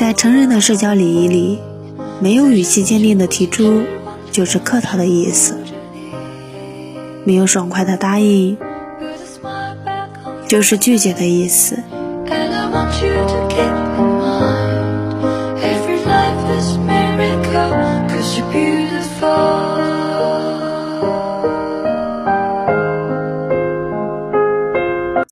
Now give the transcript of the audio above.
在成人的社交礼仪里没有语气坚定的提出就是客套的意思。没有爽快的答应就是拒绝的意思。